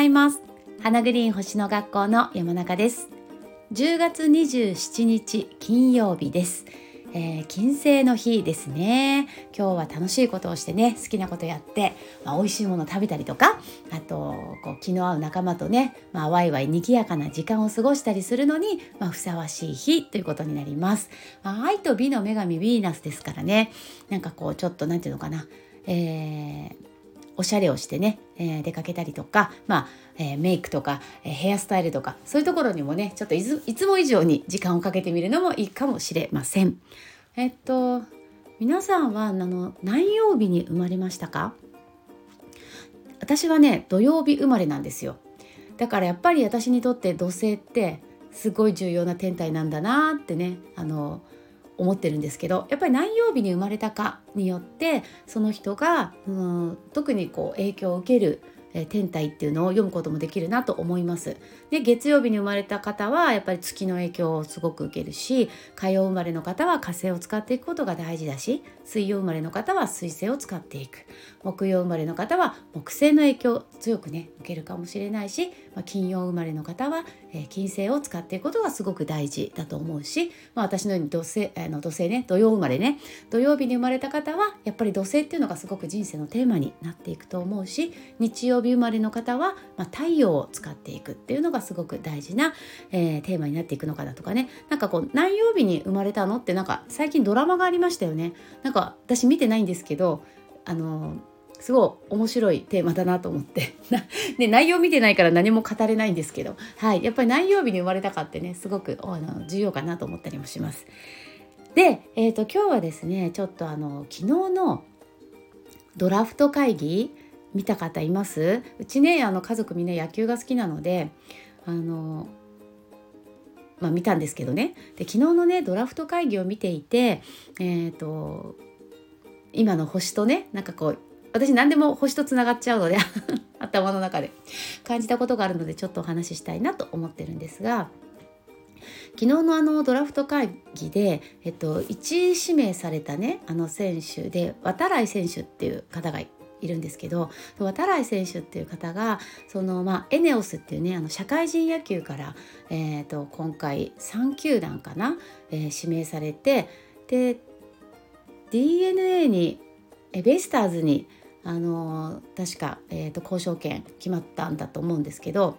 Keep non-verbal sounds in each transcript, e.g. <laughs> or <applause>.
ざいます。花グリーン星の学校の山中です。10月27日金曜日です。えー、金星の日ですね。今日は楽しいことをしてね好きなことやって、まあ、美味しいもの食べたりとかあとこう気の合う仲間とね、まあ、ワイワイ賑やかな時間を過ごしたりするのに、まあ、ふさわしい日ということになります、まあ、愛と美の女神ヴィーナスですからね。なんかこうちょっと何て言うのかな。えーおしゃれをしてね、えー、出かけたりとか、まあえー、メイクとか、えー、ヘアスタイルとかそういうところにもねちょっといつも以上に時間をかけてみるのもいいかもしれません。えっと皆さんはあの何曜日に生まれましたか？私はね土曜日生まれなんですよだからやっぱり私にとって土星ってすごい重要な天体なんだなってねあの思ってるんですけどやっぱり何曜日に生まれたかによってその人が、うん、特にこう影響を受けるえ天体っていうのを読むこともできるなと思います。で月曜日に生まれた方はやっぱり月の影響をすごく受けるし火曜生まれの方は火星を使っていくことが大事だし水曜生まれの方は水星を使っていく木曜生まれの方は木星の影響を強くね受けるかもしれないし、まあ、金曜生まれの方は、え、金星を使っていくことがすごく大事だと思うし、まあ、私のように土星あの土星ね土曜生まれね土曜日に生まれた方はやっぱり土星っていうのがすごく人生のテーマになっていくと思うし日曜日生まれの方は、まあ、太陽を使っていくっていうのがすごく大事な、えー、テーマになっていくのかなとかね。なんかこう何曜日に生まれたのってなんか最近ドラマがありましたよね。なんか私見てないんですけどあのすごい面白いテーマだなと思って。<laughs> で内容見てないから何も語れないんですけど、はい、やっぱり何曜日に生まれたかってねすごくあの重要かなと思ったりもします。で、えーと、今日はですねちょっとあの昨日のドラフト会議見た方います？うちねあの家族みんな野球が好きなのであのまあ、見たんですけどね。で昨日のねドラフト会議を見ていてえっ、ー、と今の星とねなんかこう私何でも星とつながっちゃうので <laughs> 頭の中で感じたことがあるのでちょっとお話ししたいなと思ってるんですが昨日のあのドラフト会議で、えっと、1位指名されたねあの選手で渡来選手っていう方がいるんですけど渡来選手っていう方がその、まあ、エネオスっていうねあの社会人野球から、えーと、今回3球団かな、えー、指名されてで d n a にベイスターズにあの確か、えーと、交渉権決まったんだと思うんですけど、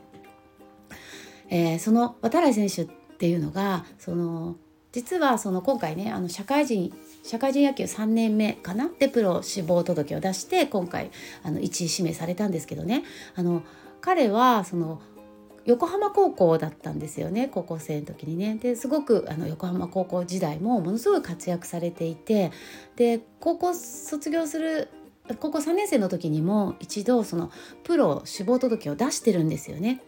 えー、その渡来選手っていうのがその実はその今回ねあの社会人社会人野球3年目かな？でプロ志望届を出して今回あの1位指名されたんですけどね。あの彼はその横浜高校だったんですよね高校生の時にね。ですごくあの横浜高校時代もものすごい活躍されていてで高校卒業する高校3年生の時にも一度そのプロ志望届を出してるんですよね。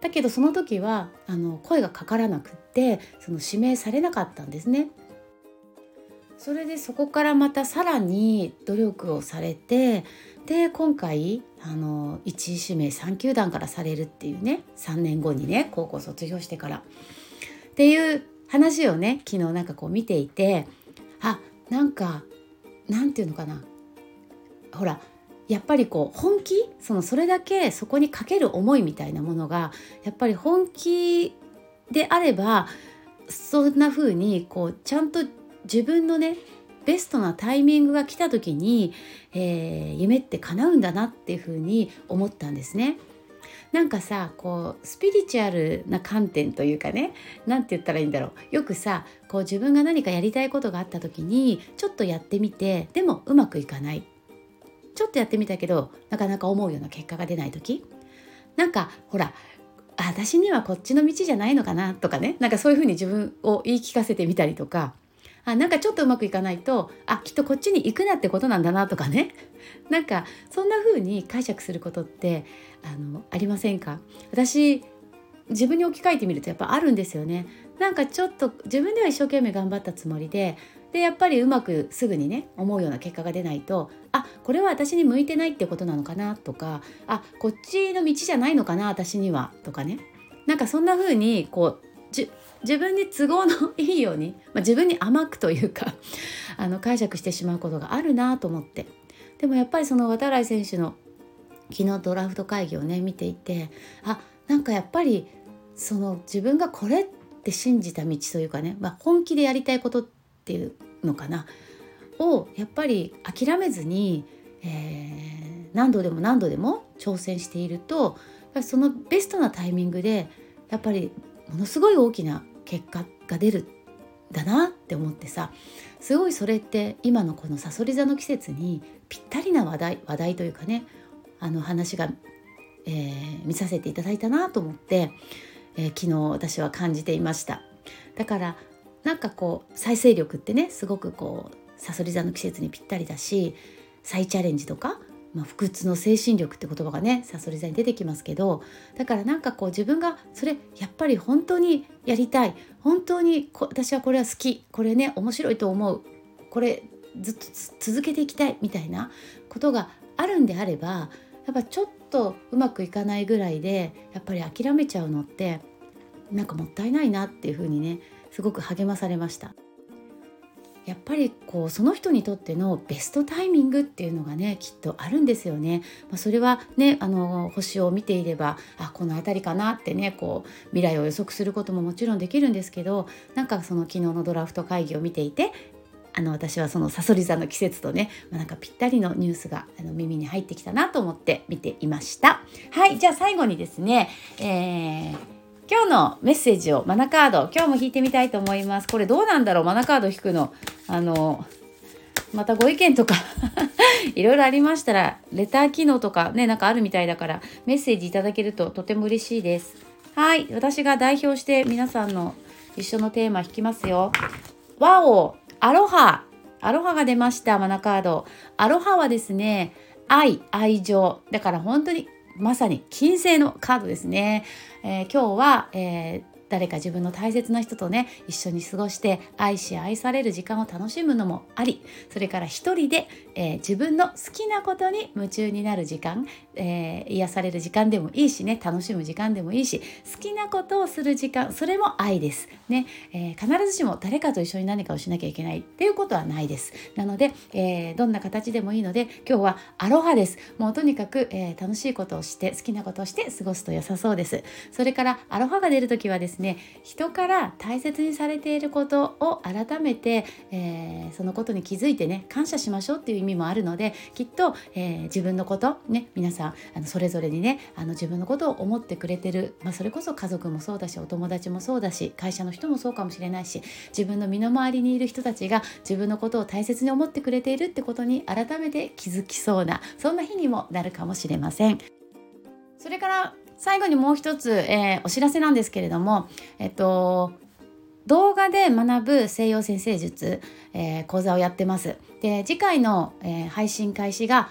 だけどその時はあの声がかからなくってその指名されなかったんですね。それでそこからまたさらに努力をされてで今回あの1位指名3球団からされるっていうね3年後にね高校卒業してからっていう話をね昨日なんかこう見ていてあなんかなんていうのかなほらやっぱりこう本気そのそれだけそこにかける思いみたいなものがやっぱり本気であればそんな風にこうちゃんと自分のねベストなタイミングが来た時に、えー、夢って叶うんだなっていうふうに思ったんですね。なんかさこうスピリチュアルな観点というかね何て言ったらいいんだろうよくさこう自分が何かやりたいことがあった時にちょっとやってみてでもうまくいかないちょっとやってみたけどなかなか思うような結果が出ない時。なんかほら私にはこっちの道じゃないのかなとかね。なんかそういうふうに自分を言い聞かせてみたりとか。あなんかちょっとうまくいかないとあきっとこっちに行くなってことなんだなとかね。<laughs> なんかそんな風に解釈することってあのありませんか？私自分に置き換えてみるとやっぱあるんですよね。なんかちょっと自分では一生懸命頑張ったつもりででやっぱりうまくすぐにね思うような結果が出ないとあこれは私に向いてないってことなのかなとかあこっちの道じゃないのかな私にはとかね。なんかそんな風にこう自分に都合のいいように、まあ、自分に甘くというか <laughs> あの解釈してしまうことがあるなと思って。でもやっぱりその渡来選手の昨日ドラフト会議をね見ていてあなんかやっぱりその自分がこれって信じた道というかね、まあ、本気でやりたいことってていうのかな。をやっぱり諦めずに、えー、何度でも何度でも挑戦しているとそのベストなタイミングでやっぱりものすごい大きな結果が出るだなって思ってさすごいそれって今のこのさそり座の季節にぴったりな話題話題というかねあの話が、えー、見させていただいたなと思って、えー、昨日私は感じていました。だからなんかこう再生力ってねすごくこうさそり座の季節にぴったりだし再チャレンジとか、まあ、不屈の精神力って言葉がねさそり座に出てきますけどだからなんかこう自分がそれやっぱり本当にやりたい本当に私はこれは好きこれね面白いと思うこれずっと続けていきたいみたいなことがあるんであればやっぱちょっとうまくいかないぐらいでやっぱり諦めちゃうのってなんかもったいないなっていうふうにねすごく励まされました。やっぱりこうその人にとってのベストタイミングっていうのがねきっとあるんですよね。まあ、それはねあの星を見ていればあこの辺りかなってねこう未来を予測することももちろんできるんですけどなんかその昨日のドラフト会議を見ていてあの私はそのさそり座の季節とね、まあ、なんかぴったりのニュースがあの耳に入ってきたなと思って見ていました。はいじゃあ最後にですね、えー今日のメッセージをマナカード今日も引いてみたいと思います。これどうなんだろう？マナカード引くの。あのまたご意見とか <laughs> いろいろありましたらレター機能とかねなんかあるみたいだからメッセージいただけるととても嬉しいです。はい。私が代表して皆さんの一緒のテーマ引きますよ。ワオアロハ！アロハが出ましたマナカード。アロハはですね愛愛情。だから本当にまさに金星のカードですね、えー、今日は、えー誰か自分の大切な人とね一緒に過ごして愛し愛される時間を楽しむのもありそれから一人で、えー、自分の好きなことに夢中になる時間、えー、癒される時間でもいいしね楽しむ時間でもいいし好きなことをする時間それも愛です。ね、えー、必ずしも誰かと一緒に何かをしなきゃいけないっていうことはないです。なので、えーどんな形でもいいので今日はアロハです。もうとにかく、え楽しいことをして好きなことをして過ごすと良さそうです。それからアロハが出る時はですねですね人から大切にされていることを改めて、えー、そのことに気づいてね感謝しましょうっていう意味もあるのできっと、えー、自分のことね皆さんあのそれぞれにねあの自分のことを思ってくれてる、まあ、それこそ家族もそうだしお友達もそうだし会社の人もそうかもしれないし自分の身の回りにいる人たちが自分のことを大切に思ってくれているってことに改めて気づきそうなそんな日にもなるかもしれません。それから最後にもう一つ、えー、お知らせなんですけれども、えっと、動画で学ぶ西洋先生術、えー、講座をやってます。で次回の、えー、配信開始が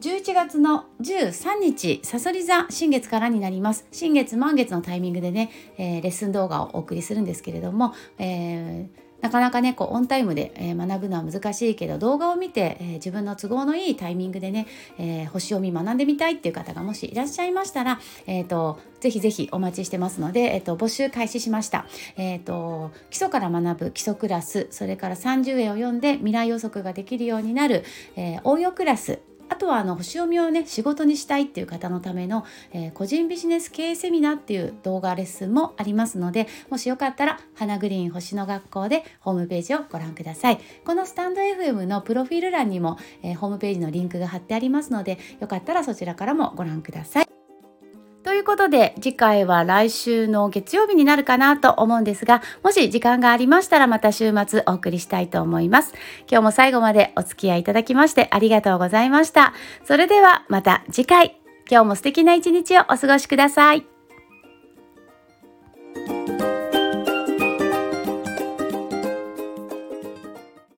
11月の13日、さそり座新月からになります。新月満月のタイミングでね、えー、レッスン動画をお送りするんですけれども、えーなかなかねこうオンタイムで、えー、学ぶのは難しいけど動画を見て、えー、自分の都合のいいタイミングでね、えー、星読み学んでみたいっていう方がもしいらっしゃいましたら、えーと、ぜひぜひお待ちしてますので、えーと、募集開始しました、えーと、基礎から学ぶ基礎クラスそれから30円を読んで未来予測ができるようになる、え応用クラスあとはあの星読みをね仕事にしたいっていう方のための、えー、個人ビジネス経営セミナーっていう動画レッスンもありますのでもしよかったら花グリーン星の学校でホームページをご覧ください。このスタンド FM のプロフィール欄にも、えー、ホームページのリンクが貼ってありますのでよかったらそちらからもご覧ください。ということで、次回は来週の月曜日になるかなと思うんですが、もし時間がありましたらまた週末お送りしたいと思います。今日も最後までお付き合いいただきましてありがとうございました。それではまた次回、今日も素敵な一日をお過ごしください。